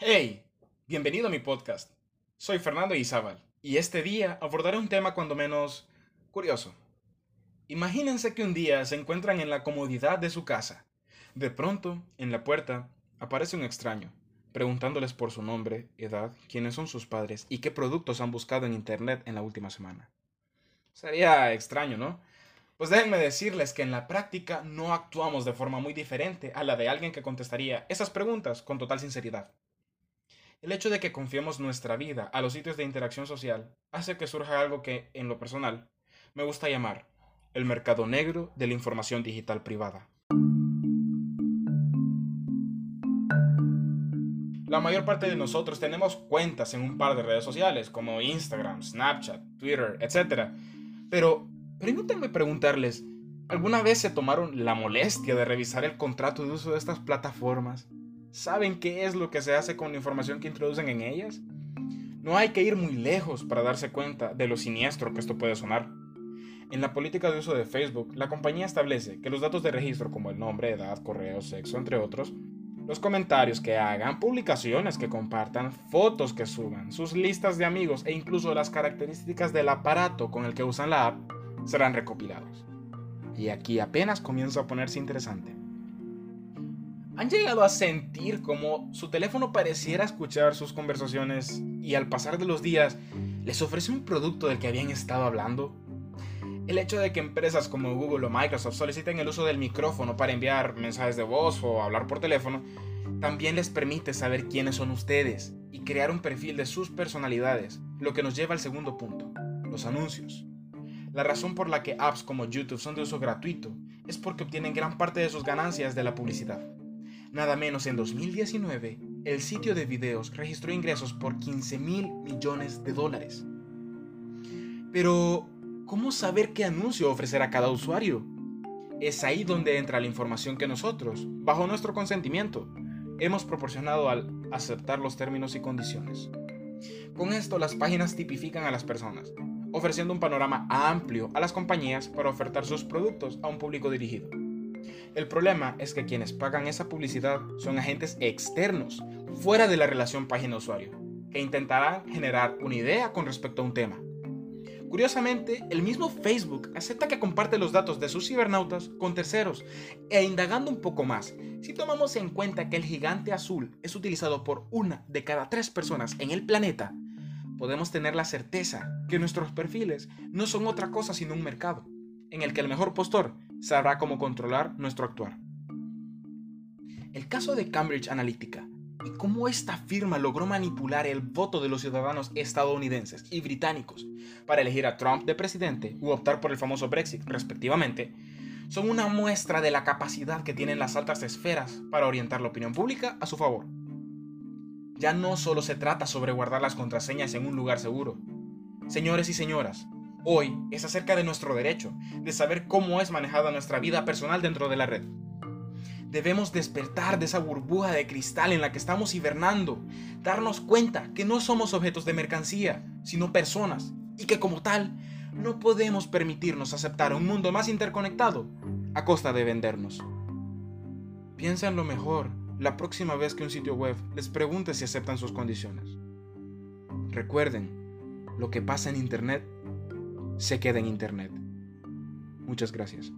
Hey, bienvenido a mi podcast. Soy Fernando Izábal y este día abordaré un tema cuando menos curioso. Imagínense que un día se encuentran en la comodidad de su casa. De pronto, en la puerta, aparece un extraño, preguntándoles por su nombre, edad, quiénes son sus padres y qué productos han buscado en Internet en la última semana. Sería extraño, ¿no? Pues déjenme decirles que en la práctica no actuamos de forma muy diferente a la de alguien que contestaría esas preguntas con total sinceridad. El hecho de que confiemos nuestra vida a los sitios de interacción social hace que surja algo que, en lo personal, me gusta llamar el mercado negro de la información digital privada. La mayor parte de nosotros tenemos cuentas en un par de redes sociales como Instagram, Snapchat, Twitter, etc. Pero Permítanme preguntarles, ¿alguna vez se tomaron la molestia de revisar el contrato de uso de estas plataformas? ¿Saben qué es lo que se hace con la información que introducen en ellas? No hay que ir muy lejos para darse cuenta de lo siniestro que esto puede sonar. En la política de uso de Facebook, la compañía establece que los datos de registro como el nombre, edad, correo, sexo, entre otros, los comentarios que hagan, publicaciones que compartan, fotos que suban, sus listas de amigos e incluso las características del aparato con el que usan la app serán recopilados. Y aquí apenas comienza a ponerse interesante. ¿Han llegado a sentir como su teléfono pareciera escuchar sus conversaciones y al pasar de los días les ofrece un producto del que habían estado hablando? El hecho de que empresas como Google o Microsoft soliciten el uso del micrófono para enviar mensajes de voz o hablar por teléfono también les permite saber quiénes son ustedes y crear un perfil de sus personalidades, lo que nos lleva al segundo punto, los anuncios. La razón por la que apps como YouTube son de uso gratuito es porque obtienen gran parte de sus ganancias de la publicidad. Nada menos en 2019, el sitio de videos registró ingresos por 15 mil millones de dólares. Pero, ¿cómo saber qué anuncio ofrecer a cada usuario? Es ahí donde entra la información que nosotros, bajo nuestro consentimiento, hemos proporcionado al aceptar los términos y condiciones. Con esto las páginas tipifican a las personas, ofreciendo un panorama amplio a las compañías para ofertar sus productos a un público dirigido. El problema es que quienes pagan esa publicidad son agentes externos, fuera de la relación página-usuario, que intentarán generar una idea con respecto a un tema. Curiosamente, el mismo Facebook acepta que comparte los datos de sus cibernautas con terceros, e indagando un poco más, si tomamos en cuenta que el gigante azul es utilizado por una de cada tres personas en el planeta, podemos tener la certeza que nuestros perfiles no son otra cosa sino un mercado, en el que el mejor postor sabrá cómo controlar nuestro actuar. El caso de Cambridge Analytica y cómo esta firma logró manipular el voto de los ciudadanos estadounidenses y británicos para elegir a Trump de presidente u optar por el famoso Brexit, respectivamente, son una muestra de la capacidad que tienen las altas esferas para orientar la opinión pública a su favor ya no solo se trata sobre guardar las contraseñas en un lugar seguro. Señores y señoras, hoy es acerca de nuestro derecho de saber cómo es manejada nuestra vida personal dentro de la red. Debemos despertar de esa burbuja de cristal en la que estamos hibernando, darnos cuenta que no somos objetos de mercancía, sino personas, y que como tal, no podemos permitirnos aceptar un mundo más interconectado a costa de vendernos. Piensa en lo mejor la próxima vez que un sitio web les pregunte si aceptan sus condiciones. Recuerden, lo que pasa en Internet se queda en Internet. Muchas gracias.